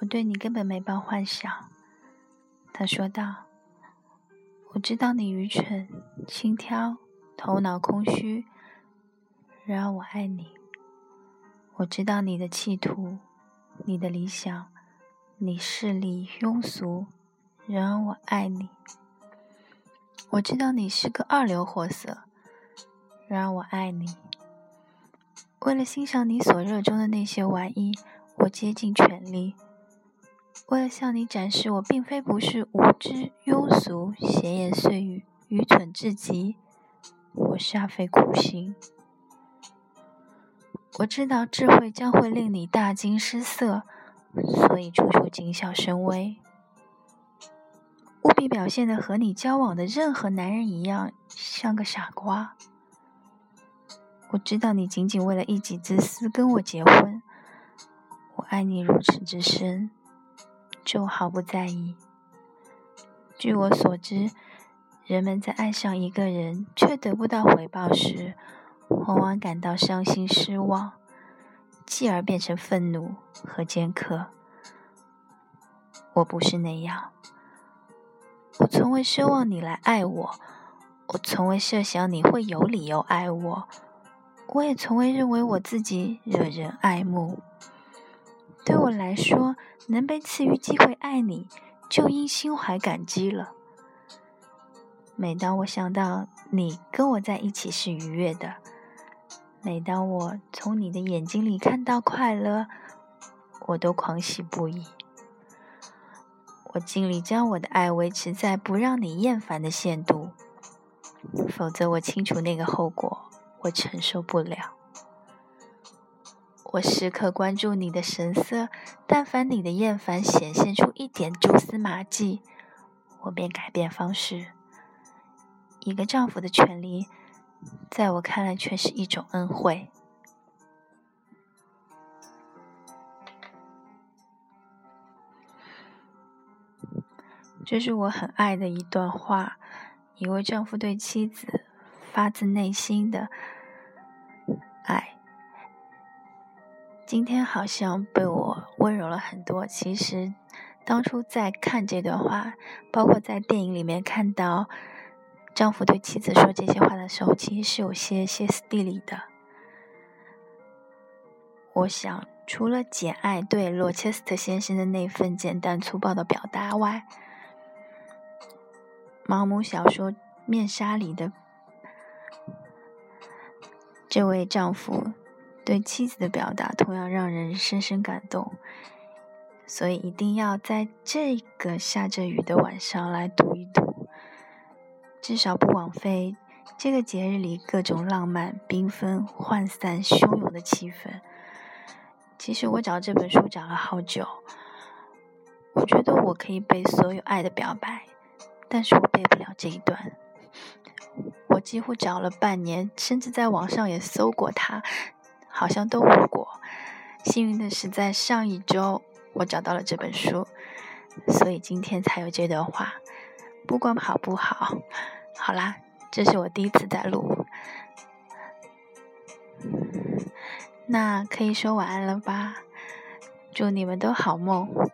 我对你根本没抱幻想。”他说道：“我知道你愚蠢、轻佻、头脑空虚，然而我爱你。我知道你的企图、你的理想、你势利庸俗，然而我爱你。我知道你是个二流货色，然而我爱你。为了欣赏你所热衷的那些玩意，我竭尽全力。”为了向你展示，我并非不是无知、庸俗、闲言碎语、愚蠢至极，我煞费苦心。我知道智慧将会令你大惊失色，所以处处谨小慎微，务必表现的和你交往的任何男人一样，像个傻瓜。我知道你仅仅为了一己之私跟我结婚，我爱你如此之深。就毫不在意。据我所知，人们在爱上一个人却得不到回报时，往往感到伤心失望，继而变成愤怒和尖刻。我不是那样，我从未奢望你来爱我，我从未设想你会有理由爱我，我也从未认为我自己惹人爱慕。对我来说，能被赐予机会爱你，就应心怀感激了。每当我想到你跟我在一起是愉悦的，每当我从你的眼睛里看到快乐，我都狂喜不已。我尽力将我的爱维持在不让你厌烦的限度，否则我清楚那个后果，我承受不了。我时刻关注你的神色，但凡你的厌烦显现出一点蛛丝马迹，我便改变方式。一个丈夫的权利，在我看来却是一种恩惠。这是我很爱的一段话，一位丈夫对妻子发自内心的爱。今天好像被我温柔了很多。其实，当初在看这段话，包括在电影里面看到丈夫对妻子说这些话的时候，其实是有些歇斯底里的。我想，除了《简爱》对罗切斯特先生的那份简单粗暴的表达外，毛姆小说《面纱》里的这位丈夫。对妻子的表达同样让人深深感动，所以一定要在这个下着雨的晚上来读一读，至少不枉费这个节日里各种浪漫、缤纷、涣散、汹涌的气氛。其实我找这本书找了好久，我觉得我可以背所有爱的表白，但是我背不了这一段。我几乎找了半年，甚至在网上也搜过它。好像都无果。幸运的是，在上一周我找到了这本书，所以今天才有这段话。不管好不好，好啦，这是我第一次在录，那可以说晚安了吧？祝你们都好梦。